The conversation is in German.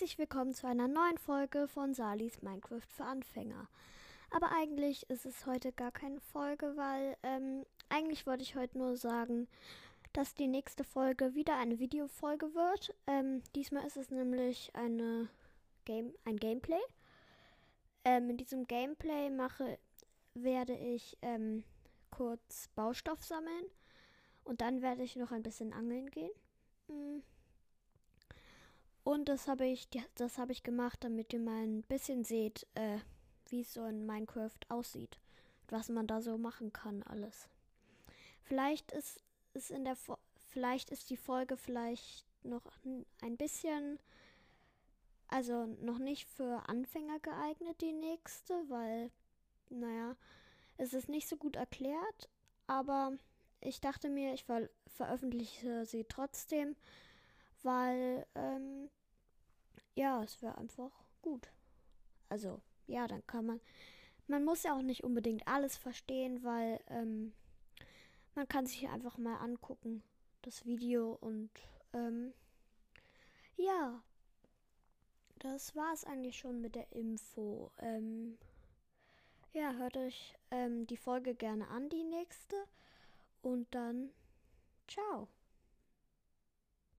Herzlich willkommen zu einer neuen Folge von Salis Minecraft für Anfänger. Aber eigentlich ist es heute gar keine Folge, weil ähm, eigentlich wollte ich heute nur sagen, dass die nächste Folge wieder eine Videofolge wird. Ähm, diesmal ist es nämlich eine Game, ein Gameplay. Ähm, in diesem Gameplay mache, werde ich ähm, kurz Baustoff sammeln und dann werde ich noch ein bisschen angeln gehen. Mhm. Und das habe ich, das habe ich gemacht, damit ihr mal ein bisschen seht, äh, wie es so in Minecraft aussieht. Was man da so machen kann, alles. Vielleicht ist es in der, vielleicht ist die Folge vielleicht noch ein bisschen, also noch nicht für Anfänger geeignet, die nächste, weil, naja, es ist nicht so gut erklärt, aber ich dachte mir, ich ver veröffentliche sie trotzdem, weil ähm, ja, es wäre einfach gut. Also ja, dann kann man, man muss ja auch nicht unbedingt alles verstehen, weil ähm, man kann sich einfach mal angucken, das Video und ähm, ja, das war es eigentlich schon mit der Info. Ähm, ja, hört euch ähm, die Folge gerne an, die nächste. Und dann, ciao.